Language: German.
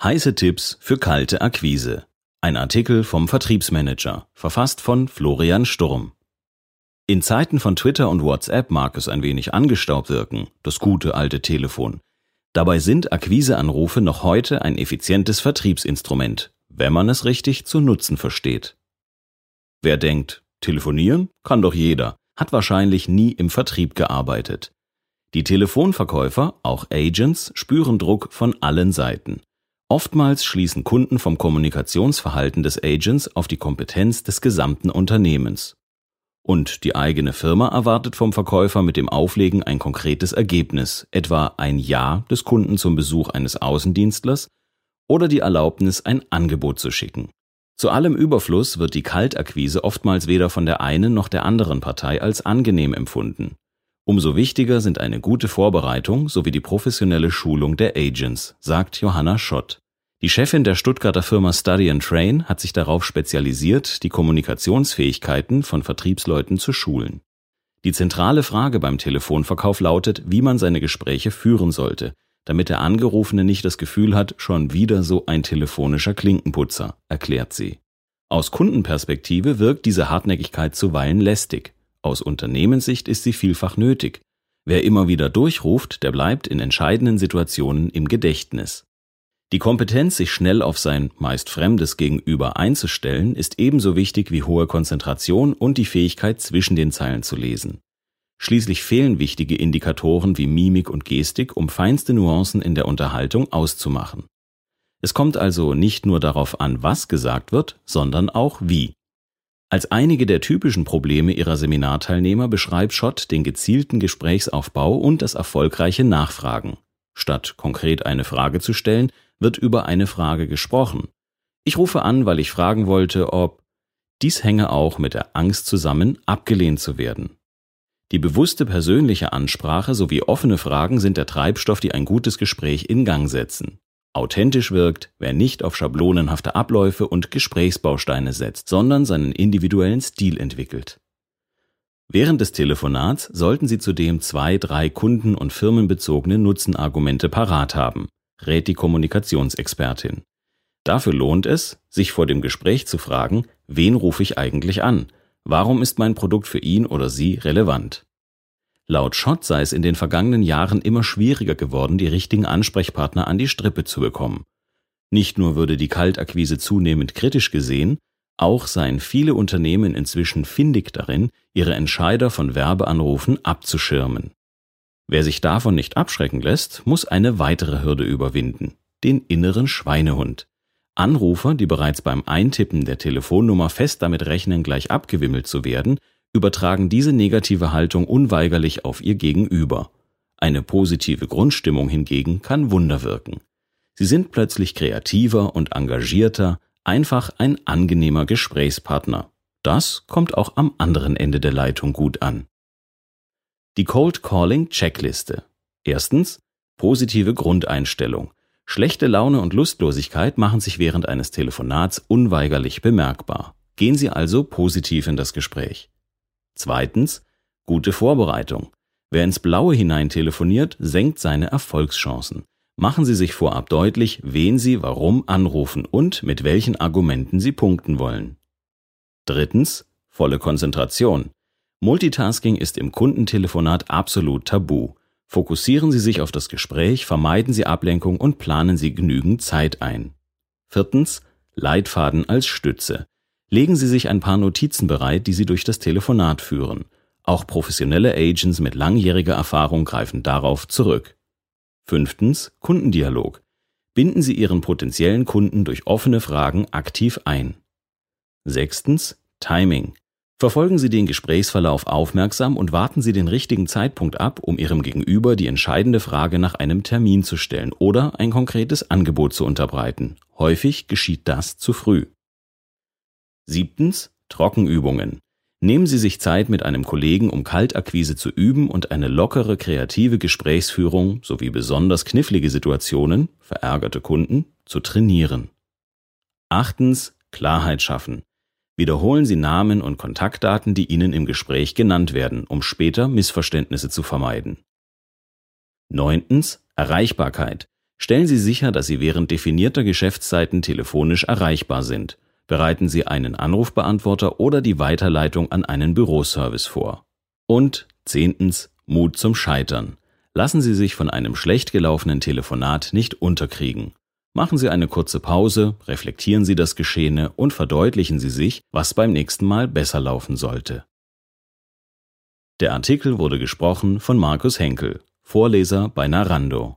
Heiße Tipps für kalte Akquise. Ein Artikel vom Vertriebsmanager, verfasst von Florian Sturm. In Zeiten von Twitter und WhatsApp mag es ein wenig angestaubt wirken, das gute alte Telefon. Dabei sind Akquiseanrufe noch heute ein effizientes Vertriebsinstrument, wenn man es richtig zu nutzen versteht. Wer denkt, telefonieren kann doch jeder, hat wahrscheinlich nie im Vertrieb gearbeitet. Die Telefonverkäufer, auch Agents, spüren Druck von allen Seiten. Oftmals schließen Kunden vom Kommunikationsverhalten des Agents auf die Kompetenz des gesamten Unternehmens. Und die eigene Firma erwartet vom Verkäufer mit dem Auflegen ein konkretes Ergebnis, etwa ein Ja des Kunden zum Besuch eines Außendienstlers oder die Erlaubnis, ein Angebot zu schicken. Zu allem Überfluss wird die Kaltakquise oftmals weder von der einen noch der anderen Partei als angenehm empfunden. Umso wichtiger sind eine gute Vorbereitung sowie die professionelle Schulung der Agents, sagt Johanna Schott. Die Chefin der Stuttgarter Firma Study and Train hat sich darauf spezialisiert, die Kommunikationsfähigkeiten von Vertriebsleuten zu schulen. Die zentrale Frage beim Telefonverkauf lautet, wie man seine Gespräche führen sollte, damit der Angerufene nicht das Gefühl hat, schon wieder so ein telefonischer Klinkenputzer, erklärt sie. Aus Kundenperspektive wirkt diese Hartnäckigkeit zuweilen lästig. Aus Unternehmenssicht ist sie vielfach nötig. Wer immer wieder durchruft, der bleibt in entscheidenden Situationen im Gedächtnis. Die Kompetenz, sich schnell auf sein meist fremdes Gegenüber einzustellen, ist ebenso wichtig wie hohe Konzentration und die Fähigkeit, zwischen den Zeilen zu lesen. Schließlich fehlen wichtige Indikatoren wie Mimik und Gestik, um feinste Nuancen in der Unterhaltung auszumachen. Es kommt also nicht nur darauf an, was gesagt wird, sondern auch wie. Als einige der typischen Probleme ihrer Seminarteilnehmer beschreibt Schott den gezielten Gesprächsaufbau und das erfolgreiche Nachfragen. Statt konkret eine Frage zu stellen, wird über eine Frage gesprochen. Ich rufe an, weil ich fragen wollte, ob dies hänge auch mit der Angst zusammen, abgelehnt zu werden. Die bewusste persönliche Ansprache sowie offene Fragen sind der Treibstoff, die ein gutes Gespräch in Gang setzen authentisch wirkt, wer nicht auf schablonenhafte Abläufe und Gesprächsbausteine setzt, sondern seinen individuellen Stil entwickelt. Während des Telefonats sollten Sie zudem zwei, drei kunden- und firmenbezogene Nutzenargumente parat haben, rät die Kommunikationsexpertin. Dafür lohnt es, sich vor dem Gespräch zu fragen, wen rufe ich eigentlich an? Warum ist mein Produkt für ihn oder sie relevant? Laut Schott sei es in den vergangenen Jahren immer schwieriger geworden, die richtigen Ansprechpartner an die Strippe zu bekommen. Nicht nur würde die Kaltakquise zunehmend kritisch gesehen, auch seien viele Unternehmen inzwischen findig darin, ihre Entscheider von Werbeanrufen abzuschirmen. Wer sich davon nicht abschrecken lässt, muss eine weitere Hürde überwinden, den inneren Schweinehund. Anrufer, die bereits beim Eintippen der Telefonnummer fest damit rechnen, gleich abgewimmelt zu werden, übertragen diese negative Haltung unweigerlich auf ihr Gegenüber. Eine positive Grundstimmung hingegen kann Wunder wirken. Sie sind plötzlich kreativer und engagierter, einfach ein angenehmer Gesprächspartner. Das kommt auch am anderen Ende der Leitung gut an. Die Cold Calling Checkliste. Erstens positive Grundeinstellung. Schlechte Laune und Lustlosigkeit machen sich während eines Telefonats unweigerlich bemerkbar. Gehen Sie also positiv in das Gespräch. Zweitens, gute Vorbereitung. Wer ins Blaue hinein telefoniert, senkt seine Erfolgschancen. Machen Sie sich vorab deutlich, wen Sie warum anrufen und mit welchen Argumenten Sie punkten wollen. Drittens, volle Konzentration. Multitasking ist im Kundentelefonat absolut tabu. Fokussieren Sie sich auf das Gespräch, vermeiden Sie Ablenkung und planen Sie genügend Zeit ein. Viertens, Leitfaden als Stütze. Legen Sie sich ein paar Notizen bereit, die Sie durch das Telefonat führen. Auch professionelle Agents mit langjähriger Erfahrung greifen darauf zurück. Fünftens Kundendialog. Binden Sie Ihren potenziellen Kunden durch offene Fragen aktiv ein. Sechstens Timing. Verfolgen Sie den Gesprächsverlauf aufmerksam und warten Sie den richtigen Zeitpunkt ab, um Ihrem Gegenüber die entscheidende Frage nach einem Termin zu stellen oder ein konkretes Angebot zu unterbreiten. Häufig geschieht das zu früh. Siebtens Trockenübungen. Nehmen Sie sich Zeit mit einem Kollegen, um Kaltakquise zu üben und eine lockere, kreative Gesprächsführung sowie besonders knifflige Situationen, verärgerte Kunden, zu trainieren. Achtens Klarheit schaffen. Wiederholen Sie Namen und Kontaktdaten, die Ihnen im Gespräch genannt werden, um später Missverständnisse zu vermeiden. Neuntens Erreichbarkeit. Stellen Sie sicher, dass Sie während definierter Geschäftszeiten telefonisch erreichbar sind. Bereiten Sie einen Anrufbeantworter oder die Weiterleitung an einen Büroservice vor. Und zehntens Mut zum Scheitern. Lassen Sie sich von einem schlecht gelaufenen Telefonat nicht unterkriegen. Machen Sie eine kurze Pause, reflektieren Sie das Geschehene und verdeutlichen Sie sich, was beim nächsten Mal besser laufen sollte. Der Artikel wurde gesprochen von Markus Henkel, Vorleser bei Narando.